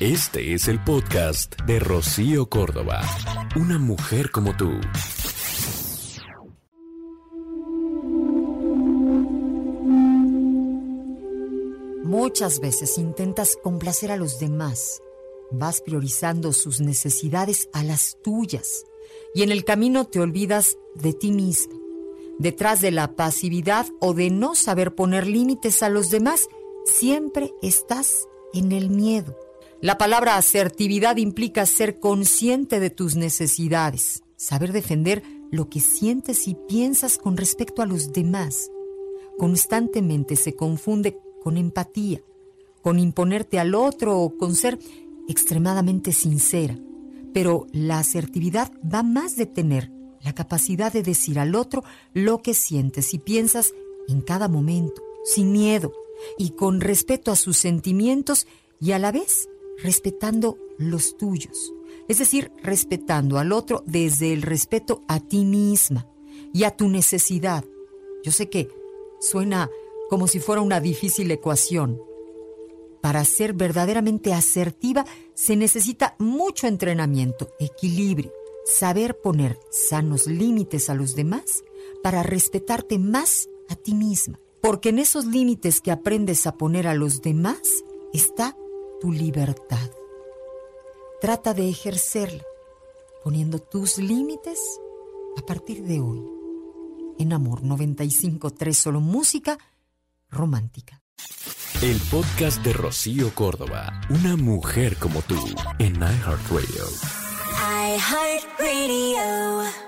Este es el podcast de Rocío Córdoba. Una mujer como tú. Muchas veces intentas complacer a los demás. Vas priorizando sus necesidades a las tuyas. Y en el camino te olvidas de ti mismo. Detrás de la pasividad o de no saber poner límites a los demás, siempre estás en el miedo. La palabra asertividad implica ser consciente de tus necesidades, saber defender lo que sientes y piensas con respecto a los demás. Constantemente se confunde con empatía, con imponerte al otro o con ser extremadamente sincera. Pero la asertividad va más de tener la capacidad de decir al otro lo que sientes y piensas en cada momento, sin miedo y con respeto a sus sentimientos y a la vez respetando los tuyos. Es decir, respetando al otro desde el respeto a ti misma y a tu necesidad. Yo sé que suena como si fuera una difícil ecuación. Para ser verdaderamente asertiva se necesita mucho entrenamiento, equilibrio, saber poner sanos límites a los demás para respetarte más a ti misma. Porque en esos límites que aprendes a poner a los demás está tu libertad. Trata de ejercerla, poniendo tus límites a partir de hoy. En Amor 95.3 solo música romántica. El podcast de Rocío Córdoba, una mujer como tú, en iHeartRadio. iHeartRadio.